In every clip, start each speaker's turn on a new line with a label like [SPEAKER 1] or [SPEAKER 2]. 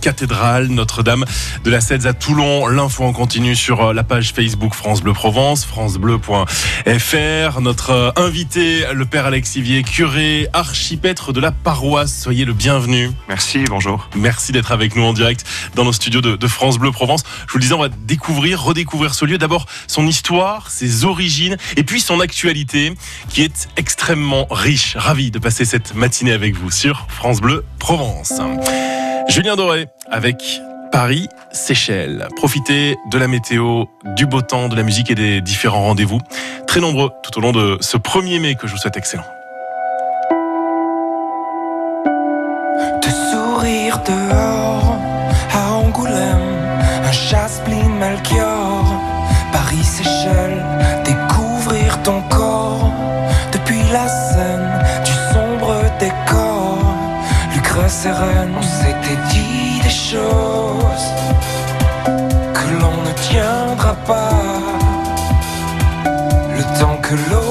[SPEAKER 1] Cathédrale Notre-Dame de la Cèze à Toulon. L'info en continu sur euh, la page Facebook France Bleu Provence, francebleu.fr. Notre euh, invité, le père Alexivier, curé, archipêtre de la paroisse. Soyez le bienvenu.
[SPEAKER 2] Merci, bonjour.
[SPEAKER 1] Merci d'être avec nous en direct dans nos studios de, France Bleu Provence. Je vous le disais, on va découvrir, redécouvrir ce lieu. D'abord, son histoire, ses origines et puis son actualité qui est extrêmement riche. Ravi de passer cette matinée avec vous sur France Bleu Provence. Julien Doré avec Paris, Seychelles. Profitez de la météo, du beau temps, de la musique et des différents rendez-vous. Très nombreux tout au long de ce 1er mai que je vous souhaite excellent.
[SPEAKER 3] Sereine dit des choses que l'on ne tiendra pas. Le temps que l'eau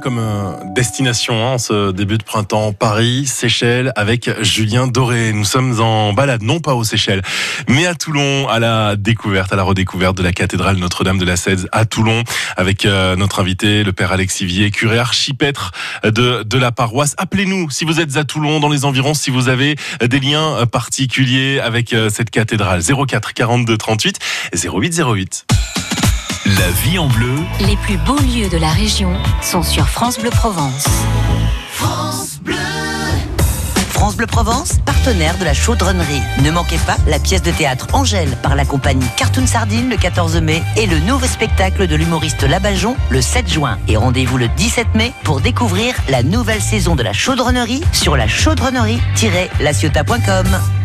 [SPEAKER 1] comme euh, destination hein, ce début de printemps. Paris, Seychelles, avec Julien Doré. Nous sommes en balade, non pas aux Seychelles, mais à Toulon, à la découverte, à la redécouverte de la cathédrale Notre-Dame de la Cèze à Toulon, avec euh, notre invité, le père Alexivier, curé archipêtre de, de la paroisse. Appelez-nous si vous êtes à Toulon, dans les environs, si vous avez des liens particuliers avec euh, cette cathédrale. 04 42 38 08 08.
[SPEAKER 4] La vie en bleu.
[SPEAKER 5] Les plus beaux lieux de la région sont sur France Bleu Provence.
[SPEAKER 4] France Bleu.
[SPEAKER 6] France Bleu Provence, partenaire de la chaudronnerie. Ne manquez pas la pièce de théâtre Angèle par la compagnie Cartoon Sardine le 14 mai et le nouveau spectacle de l'humoriste Labajon le 7 juin. Et rendez-vous le 17 mai pour découvrir la nouvelle saison de la chaudronnerie sur la chaudronnerie-laciota.com.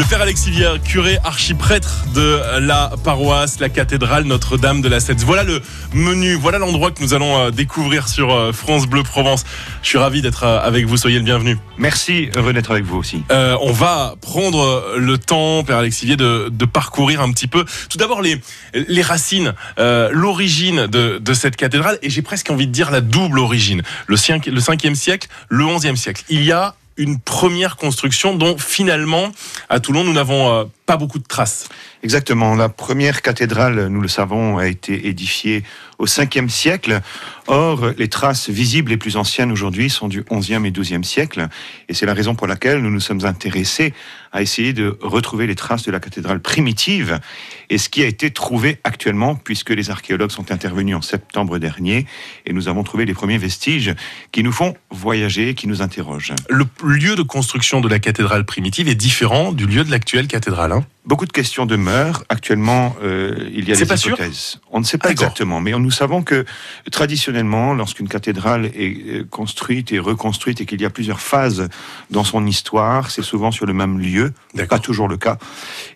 [SPEAKER 1] Le père Alexivier, curé archiprêtre de la paroisse, la cathédrale Notre-Dame de la Sète. Voilà le menu, voilà l'endroit que nous allons euh, découvrir sur euh, France Bleu Provence. Je suis ravi d'être euh, avec vous, soyez le bienvenu.
[SPEAKER 2] Merci, heureux d'être avec vous aussi.
[SPEAKER 1] Euh, on va prendre le temps, Père Alexivier, de, de parcourir un petit peu, tout d'abord les, les racines, euh, l'origine de, de cette cathédrale, et j'ai presque envie de dire la double origine. Le 5e siècle, le 11e siècle. Il y a une première construction dont finalement, à Toulon, nous n'avons euh, pas beaucoup de traces.
[SPEAKER 2] Exactement. La première cathédrale, nous le savons, a été édifiée au 5e siècle. Or, les traces visibles les plus anciennes aujourd'hui sont du 11e et 12e siècle. Et c'est la raison pour laquelle nous nous sommes intéressés à essayer de retrouver les traces de la cathédrale primitive et ce qui a été trouvé actuellement, puisque les archéologues sont intervenus en septembre dernier et nous avons trouvé les premiers vestiges qui nous font voyager, qui nous interrogent.
[SPEAKER 1] Le lieu de construction de la cathédrale primitive est différent du lieu de l'actuelle cathédrale. hein.
[SPEAKER 2] Beaucoup de questions demeurent. Actuellement, euh, il y a des
[SPEAKER 1] pas sûr
[SPEAKER 2] hypothèses. On ne sait pas exactement, mais nous savons que traditionnellement, lorsqu'une cathédrale est euh, construite et reconstruite et qu'il y a plusieurs phases dans son histoire, c'est souvent sur le même lieu. Pas toujours le cas.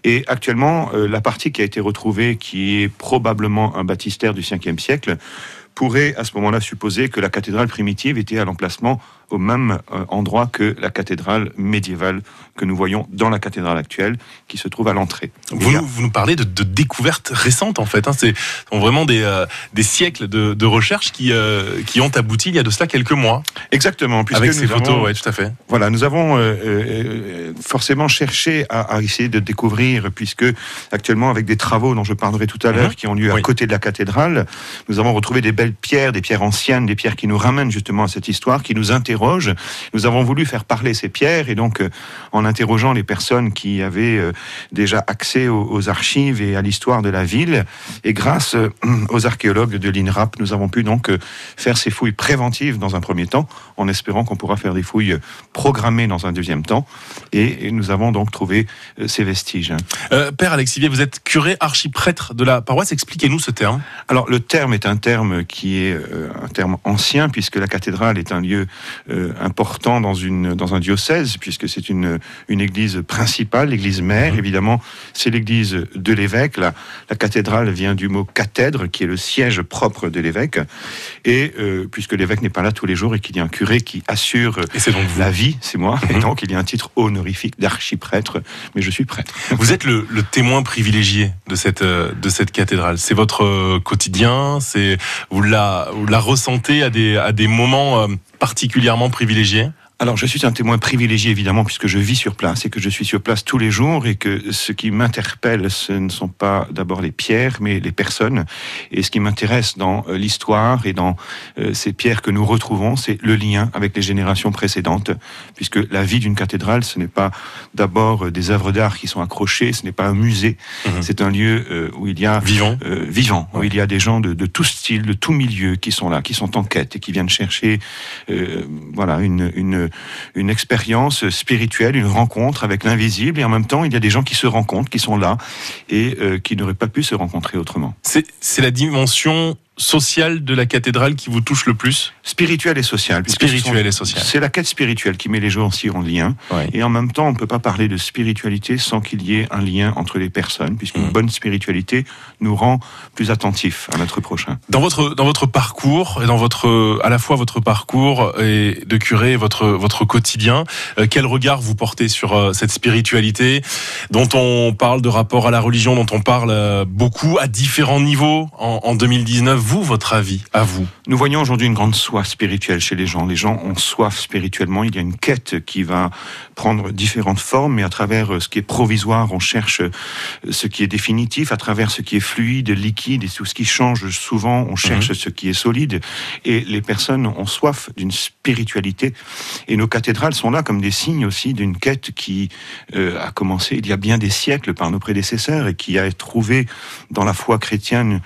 [SPEAKER 2] Et actuellement, euh, la partie qui a été retrouvée, qui est probablement un baptistère du 5e siècle, pourrait à ce moment-là supposer que la cathédrale primitive était à l'emplacement au même euh, endroit que la cathédrale médiévale que nous voyons dans la cathédrale actuelle, qui se trouve à l'entrée.
[SPEAKER 1] Vous, nous, vous nous parlez de, de découvertes récentes en fait. Hein. C'est sont vraiment des, euh, des siècles de, de recherche qui, euh, qui ont abouti il y a de cela quelques mois.
[SPEAKER 2] Exactement,
[SPEAKER 1] avec ces photos, ouais, tout à fait.
[SPEAKER 2] Voilà, nous avons euh, forcément cherché à, à essayer de découvrir, puisque actuellement, avec des travaux dont je parlerai tout à l'heure,
[SPEAKER 1] Mhm.
[SPEAKER 2] qui ont lieu à
[SPEAKER 1] Oui.
[SPEAKER 2] côté de la cathédrale, nous avons retrouvé des belles pierres, des pierres anciennes, des pierres qui nous ramènent justement à cette histoire, qui nous Nous avons voulu faire parler ces pierres, et donc, euh, en interrogeant les personnes qui avaient euh, déjà accès aux, aux archives et à l'histoire de la ville, et grâce euh, aux archéologues de l'INRAP, nous avons pu donc faire ces fouilles préventives dans un premier temps, en espérant qu'on pourra faire des fouilles programmées dans un deuxième temps. Et, nous avons donc trouvé ces vestiges.
[SPEAKER 1] Euh, Père Alexivier, vous êtes curé archiprêtre de la paroisse. Expliquez-nous ce terme.
[SPEAKER 2] Alors le terme est un terme qui est un terme ancien, puisque la cathédrale est un lieu euh, important dans, une, dans un diocèse, puisque c'est une, une église principale, l'église mère, évidemment, c'est l'église de l'évêque. La, la cathédrale vient du mot cathèdre, qui est le siège propre de l'évêque. Et euh, puisque l'évêque n'est pas là tous les jours et qu'il y a un curé qui assure
[SPEAKER 1] Et donc
[SPEAKER 2] la vie, c'est moi, et
[SPEAKER 1] Mhm.
[SPEAKER 2] donc il y a un titre honorifique d'archiprêtre, mais je suis prêtre.
[SPEAKER 1] Vous êtes le, le témoin privilégié de cette, euh, de cette cathédrale. C'est votre quotidien. C'est vous la, vous la ressentez à des, à des moments particulièrement privilégiés.
[SPEAKER 2] Alors, je suis un témoin privilégié, évidemment, puisque je vis sur place et que je suis sur place tous les jours et que ce qui m'interpelle, ce ne sont pas d'abord les pierres, mais les personnes. Et ce qui m'intéresse dans euh, l'histoire et dans euh, ces pierres que nous retrouvons, c'est le lien avec les générations précédentes, puisque la vie d'une cathédrale, ce n'est pas d'abord euh, des œuvres d'art qui sont accrochées, ce n'est pas un musée,
[SPEAKER 1] Mhm.
[SPEAKER 2] c'est un lieu où il y a
[SPEAKER 1] Vivant.
[SPEAKER 2] euh, vivant, où il y a des gens de, de tout style, de tout milieu qui sont là, qui sont en quête et qui viennent chercher euh, voilà, une, une, une expérience spirituelle, une rencontre avec l'invisible. Et en même temps, il y a des gens qui se rencontrent, qui sont là et euh, qui n'auraient pas pu se rencontrer autrement.
[SPEAKER 1] C'est c'est la dimension sociale de la cathédrale qui vous touche le plus
[SPEAKER 2] Spirituel et social. puisque ce sont-
[SPEAKER 1] Spirituel et social.
[SPEAKER 2] C'est la quête spirituelle qui met les gens aussi en lien.
[SPEAKER 1] Ouais.
[SPEAKER 2] Et en même temps, on ne peut pas parler de spiritualité sans qu'il y ait un lien entre les personnes, puisqu'une
[SPEAKER 1] Mhm.
[SPEAKER 2] bonne spiritualité nous rend plus attentifs à notre prochain.
[SPEAKER 1] Dans votre dans votre parcours et dans votre à la fois votre parcours et de curé et votre votre quotidien, euh, quel regard vous portez sur euh, cette spiritualité dont on parle de rapport à la religion, dont on parle euh, beaucoup à différents niveaux en, en 2019. Vous, votre avis à vous
[SPEAKER 2] Nous voyons aujourd'hui une grande soif spirituelle chez les gens. Les gens ont soif spirituellement. Il y a une quête qui va prendre différentes formes, mais à travers euh, ce qui est provisoire, on cherche euh, ce qui est définitif. À travers ce qui est fluide, liquide et tout ce qui change souvent, on cherche ce qui est solide. Et les personnes ont soif d'une spiritualité. Et nos cathédrales sont là comme des signes aussi d'une quête qui euh, a commencé il y a bien des siècles par nos prédécesseurs et qui a trouvé dans la foi chrétienne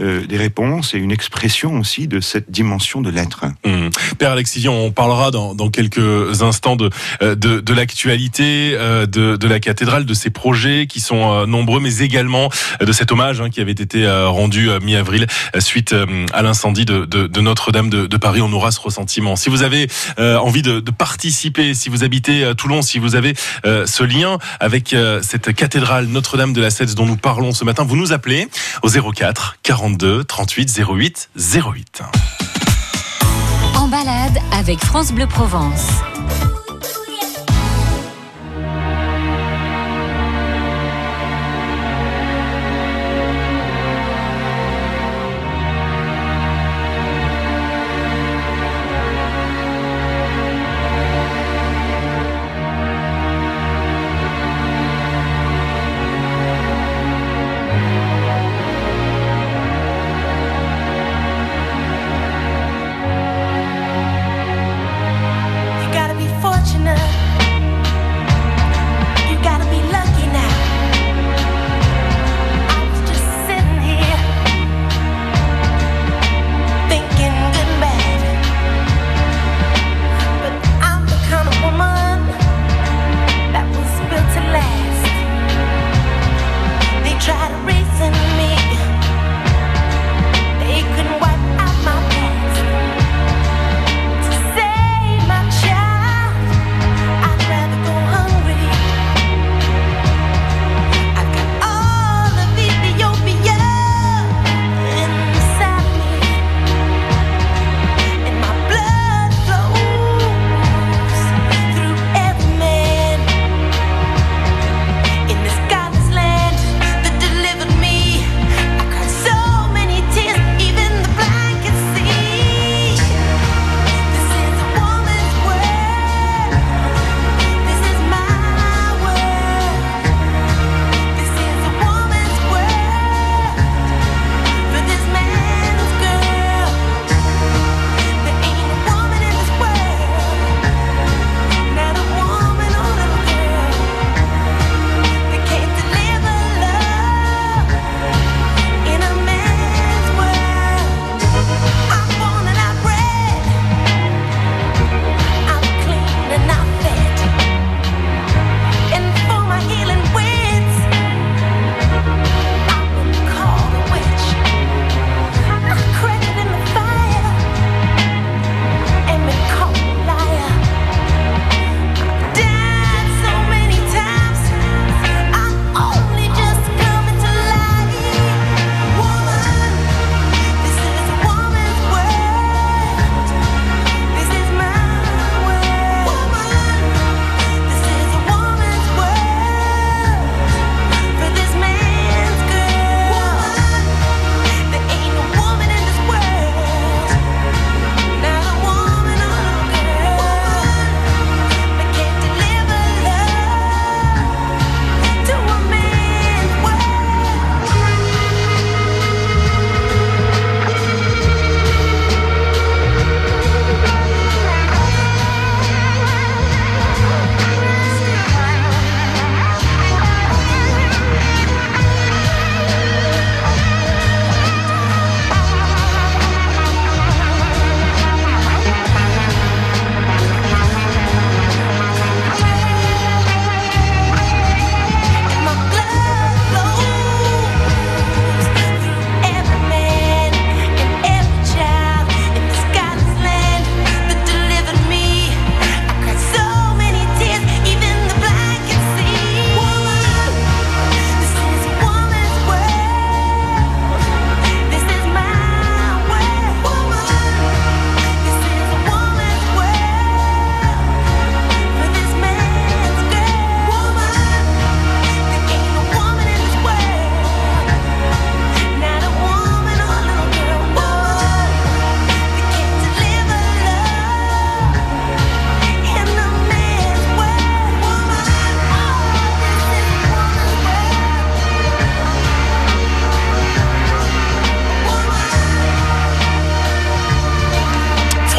[SPEAKER 2] euh, des réponses et une expression aussi de cette dimension de l'être.
[SPEAKER 1] Hum. Père Alexis, on parlera dans, quelques instants de, euh, de, l'actualité euh, de, de la cathédrale, de ses projets qui sont nombreux, mais également de cet hommage hein, qui avait été rendu mi-avril suite à l'incendie de, de, Notre-Dame de, Paris. On aura ce ressentiment. Si vous avez envie de, participer, si vous habitez à Toulon, si vous avez ce lien avec cette cathédrale Notre-Dame de la Cèze dont nous parlons ce matin, vous nous appelez au 04 42 38 08 08.
[SPEAKER 5] En balade avec France Bleu Provence.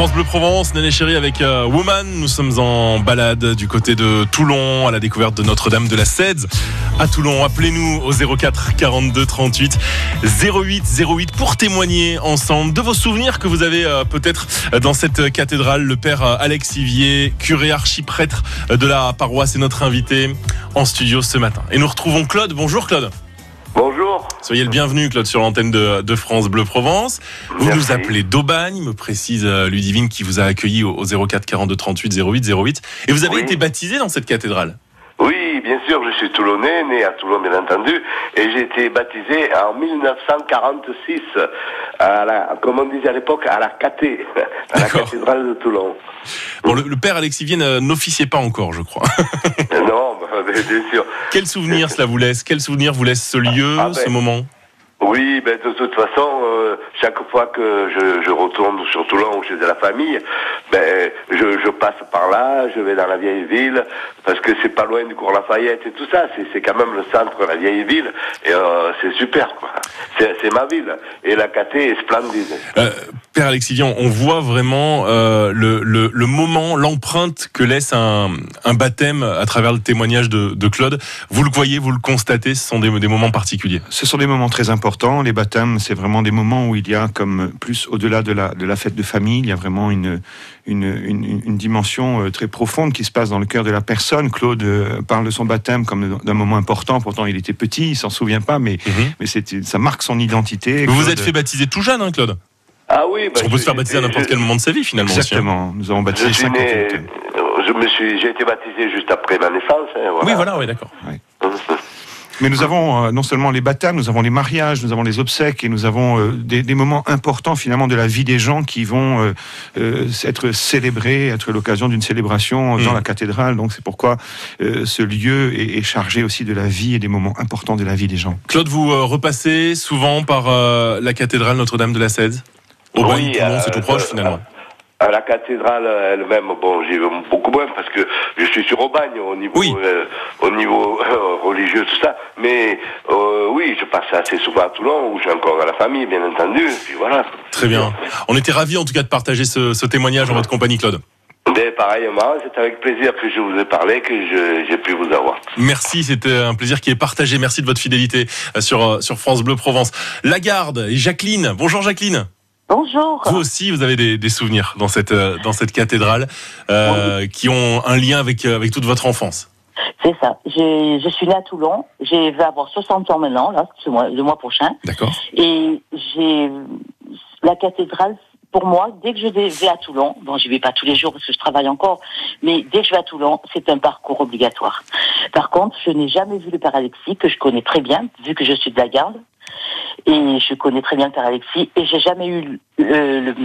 [SPEAKER 1] France Bleu Provence, Néné Chéri avec euh, Woman. Nous sommes en balade du côté de Toulon à la découverte de Notre-Dame de la Cèze. À Toulon, appelez-nous au 04 42 38 08 08 pour témoigner ensemble de vos souvenirs que vous avez euh, peut-être dans cette cathédrale. Le père euh, Alex Ivier, curé archiprêtre de la paroisse, est notre invité en studio ce matin. Et nous retrouvons Claude. Bonjour Claude.
[SPEAKER 7] Bonjour.
[SPEAKER 1] Soyez le bienvenu, Claude, sur l'antenne de, de France Bleu Provence. Vous
[SPEAKER 7] Merci.
[SPEAKER 1] nous appelez d'Aubagne, me précise euh, Ludivine qui vous a accueilli au, au 04 42 38 08 08. Et vous avez
[SPEAKER 7] Oui.
[SPEAKER 1] été baptisé dans cette cathédrale?
[SPEAKER 7] Bien sûr, je suis toulonnais, né à Toulon, bien entendu, et j'ai été baptisé en 1946, à la, comme on disait à l'époque, à la cathé, à la cathédrale de Toulon.
[SPEAKER 1] Bon, le, le père Alex Ivier ne- n'officiait pas encore, je crois.
[SPEAKER 7] non, bah, bien sûr.
[SPEAKER 1] Quel souvenir cela vous laisse? Quel souvenir vous laisse ce lieu,
[SPEAKER 7] Ah, ben.
[SPEAKER 1] ce moment?
[SPEAKER 7] Oui, ben, de toute façon, euh, chaque fois que je, je retourne sur Toulon ou chez la famille, ben, je, je passe par là, je vais dans la vieille ville, parce que c'est pas loin du cours Lafayette et tout ça, c'est, c'est quand même le centre de la vieille ville, et euh, c'est super, quoi. C'est, ma ville, et la caté est splendide.
[SPEAKER 1] Euh, Père Alex Ivier, on voit vraiment euh, le, le, le moment, l'empreinte que laisse un, un baptême à travers le témoignage de, de Claude. Vous le voyez, vous le constatez, ce sont des, des moments particuliers?
[SPEAKER 2] Ce sont des moments très importants. Les baptêmes, c'est vraiment des moments où il y a, comme plus au-delà de la, de la fête de famille, il y a vraiment une, une, une, une dimension euh, très profonde qui se passe dans le cœur de la personne. Claude euh, parle de son baptême comme d'un moment important. Pourtant, il était petit, il s'en souvient pas, mais, mais c'était- ça marque son identité.
[SPEAKER 1] Vous vous
[SPEAKER 2] Claude-
[SPEAKER 1] êtes fait baptiser tout jeune, hein, Claude?
[SPEAKER 7] Ah oui,
[SPEAKER 1] Parce qu'on peut se faire baptiser à n'importe quel moment de sa vie, finalement. aussi, hein.
[SPEAKER 2] Exactement. Nous avons baptisé
[SPEAKER 7] Je suis
[SPEAKER 2] 58.
[SPEAKER 7] né, je me suis, j'ai été baptisé juste après ma naissance. hein,
[SPEAKER 1] Oui, voilà, oui, d'accord.
[SPEAKER 2] Mais nous avons euh, non seulement les baptêmes, nous avons les mariages, nous avons les obsèques et nous avons euh, des, des moments importants finalement de la vie des gens qui vont euh, euh, être célébrés, être l'occasion d'une célébration dans
[SPEAKER 1] Mm.
[SPEAKER 2] la cathédrale. Donc c'est pourquoi euh, ce lieu est, est chargé aussi de la vie et des moments importants de la vie des gens.
[SPEAKER 1] Claude, vous euh, repassez souvent par euh, la cathédrale Notre-Dame de la Cèze Aubagne,
[SPEAKER 7] Oui,
[SPEAKER 1] c'est tout proche,
[SPEAKER 7] euh,
[SPEAKER 1] finalement.
[SPEAKER 7] À la cathédrale elle-même, bon, j'y vais beaucoup moins parce que je suis sur Aubagne au niveau,
[SPEAKER 1] Oui.
[SPEAKER 7] euh, au niveau euh, religieux, tout ça. Mais euh, oui, je passe assez souvent à Toulon où j'ai encore la famille, bien entendu. Et puis voilà.
[SPEAKER 1] Très bien. On était ravis, en tout cas, de partager ce, ce témoignage en votre compagnie, Claude.
[SPEAKER 7] Mais pareillement, c'est avec plaisir que je vous ai parlé, que j'ai pu vous avoir.
[SPEAKER 1] Merci, c'était un plaisir qui est partagé. Merci de votre fidélité euh, sur, euh, sur France Bleu Provence. Lagarde et Jacqueline. Bonjour Jacqueline.
[SPEAKER 8] Bonjour.
[SPEAKER 1] Vous aussi, vous avez des, des souvenirs dans cette, euh, dans cette cathédrale euh, qui ont un lien avec, euh, avec toute votre enfance.
[SPEAKER 8] C'est ça. J'ai- Je suis née à Toulon. Je vais avoir 60 ans maintenant, là, ce mois, le mois prochain.
[SPEAKER 1] D'accord
[SPEAKER 8] Et j'ai la cathédrale. Pour moi, dès que je vais à Toulon, bon, je vais pas tous les jours parce que je travaille encore, mais dès que je vais à Toulon, c'est un parcours obligatoire. Par contre, je n'ai jamais vu le père Alexis, que je connais très bien, vu que je suis de la garde. Et je connais très bien le père Alexis, et j'ai jamais eu le- le-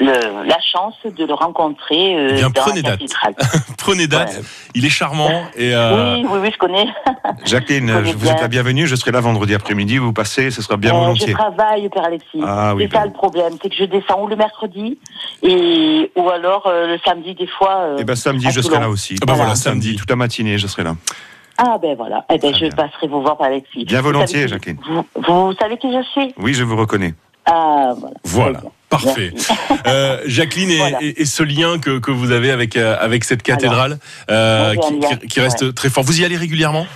[SPEAKER 8] le- la chance de le rencontrer euh,
[SPEAKER 1] Eh bien,
[SPEAKER 8] dans
[SPEAKER 1] prenez
[SPEAKER 8] la
[SPEAKER 1] date. Prenez date.
[SPEAKER 8] Ouais.
[SPEAKER 1] Il est charmant et euh,
[SPEAKER 8] Oui, oui, oui, je connais.
[SPEAKER 2] Jacqueline,
[SPEAKER 8] Je connais
[SPEAKER 2] je vous êtes la bienvenue. Je serai là vendredi après-midi. Vous passez, ce sera bien
[SPEAKER 8] Euh,
[SPEAKER 2] volontiers.
[SPEAKER 8] Je travaille, Père Alexis.
[SPEAKER 2] Ah oui,
[SPEAKER 8] c'est ça le problème, c'est que je descends ou le mercredi et ou alors euh, le samedi des fois.
[SPEAKER 2] Eh ben samedi, je serai là aussi.
[SPEAKER 1] Ah ben voilà,
[SPEAKER 2] samedi. toute la matinée, je serai là.
[SPEAKER 8] Ah ben voilà. Eh ben je
[SPEAKER 2] bien.
[SPEAKER 8] passerai vous voir, Père Alexis.
[SPEAKER 2] Bien
[SPEAKER 8] Vous
[SPEAKER 2] volontiers, Jacqueline.
[SPEAKER 8] Vous, vous savez qui je suis?
[SPEAKER 2] Oui, je vous reconnais.
[SPEAKER 8] Ah voilà.
[SPEAKER 1] Voilà. Parfait. Euh, Jacqueline, et,
[SPEAKER 8] Voilà.
[SPEAKER 1] et- et ce lien que, que vous avez avec, euh, avec cette cathédrale euh, qui reste très fort. Vous y allez régulièrement?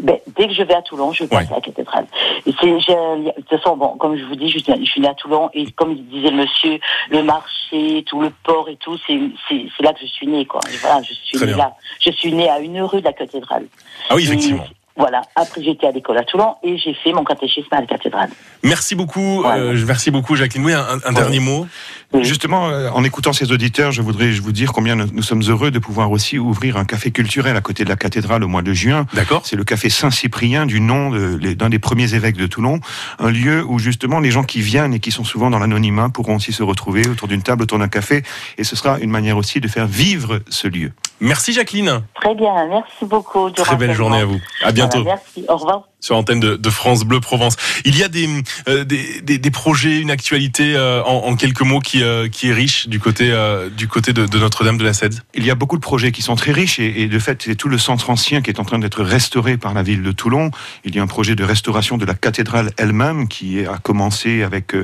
[SPEAKER 8] Ben, dès que je vais à Toulon, je passe
[SPEAKER 1] Ouais.
[SPEAKER 8] à la cathédrale. Et c'est- de toute façon, bon, comme je vous dis, je suis, je suis née à Toulon et comme disait le monsieur, le marché, tout le port et tout, c'est c'est- c'est là que je suis née, quoi. Voilà, je suis née là. Je suis née à une rue de la cathédrale.
[SPEAKER 1] Ah oui,
[SPEAKER 8] Et
[SPEAKER 1] effectivement.
[SPEAKER 8] Voilà. Après, j'étais à l'école à Toulon et j'ai fait mon catéchisme à la cathédrale.
[SPEAKER 1] Merci beaucoup,
[SPEAKER 8] Voilà.
[SPEAKER 1] euh, merci beaucoup Jacqueline. Oui, un, un dernier mot.
[SPEAKER 8] Oui.
[SPEAKER 2] Justement, euh, en écoutant ces auditeurs, je voudrais je vous dire combien nous, nous sommes heureux de pouvoir aussi ouvrir un café culturel à côté de la cathédrale au mois de juin.
[SPEAKER 1] D'accord
[SPEAKER 2] C'est le café Saint-Cyprien du nom de- d'un des premiers évêques de Toulon, un lieu où justement les gens qui viennent et qui sont souvent dans l'anonymat pourront aussi se retrouver autour d'une table, autour d'un café, et ce sera une manière aussi de faire vivre ce lieu.
[SPEAKER 1] Merci Jacqueline.
[SPEAKER 8] Très bien, merci beaucoup.
[SPEAKER 1] Très belle journée à vous. À bientôt.
[SPEAKER 8] Voilà, merci, au revoir.
[SPEAKER 1] Sur l'antenne de, de France Bleu Provence. Il y a des, euh, des, des, des projets, une actualité euh, en, en quelques mots qui, euh, qui est riche du côté, du côté de, de Notre-Dame de la Cède.
[SPEAKER 2] Il y a beaucoup de projets qui sont très riches et, et de fait, c'est tout le centre ancien qui est en train d'être restauré par la ville de Toulon. Il y a un projet de restauration de la cathédrale elle-même qui a commencé avec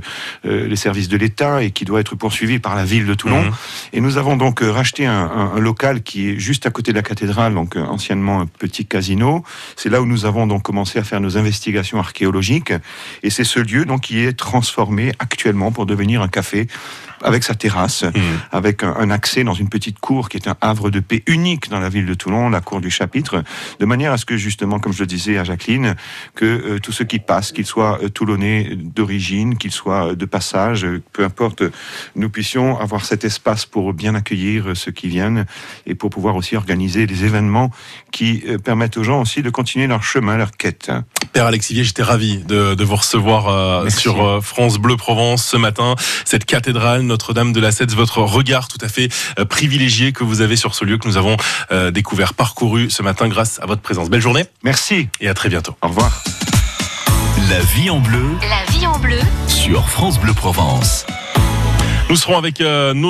[SPEAKER 2] les services de l'État et qui doit être poursuivi par la ville de Toulon.
[SPEAKER 1] Mhm.
[SPEAKER 2] Et nous avons donc racheté un, un- un local qui est juste à côté de la cathédrale, donc anciennement un petit casino. C'est là où nous avons donc commencé à faire nos investigations archéologiques. Et c'est ce lieu donc qui est transformé actuellement pour devenir un café avec sa terrasse,
[SPEAKER 1] Mhm.
[SPEAKER 2] avec un, un accès dans une petite cour qui est un havre de paix unique dans la ville de Toulon, la cour du chapitre, de manière à ce que justement, comme je le disais à Jacqueline, que euh, tous ceux qui passent, qu'ils soient euh, toulonnais d'origine, qu'ils soient euh, de passage, peu importe, nous puissions avoir cet espace pour bien accueillir ceux qui viennent et pour pouvoir aussi organiser des événements qui permettent aux gens aussi de continuer leur chemin, leur quête.
[SPEAKER 1] Père Alexivier, j'étais ravi de, de vous recevoir euh, sur France Bleu Provence ce matin. Cette cathédrale Notre-Dame de la Cède, votre regard tout à fait euh, privilégié que vous avez sur ce lieu que nous avons euh, découvert, parcouru ce matin grâce à votre présence. Belle journée
[SPEAKER 2] Merci,
[SPEAKER 1] et à très bientôt.
[SPEAKER 2] au revoir.
[SPEAKER 4] La vie en bleu
[SPEAKER 5] La vie en bleu.
[SPEAKER 4] sur France Bleu Provence.
[SPEAKER 1] Nous serons avec euh, nos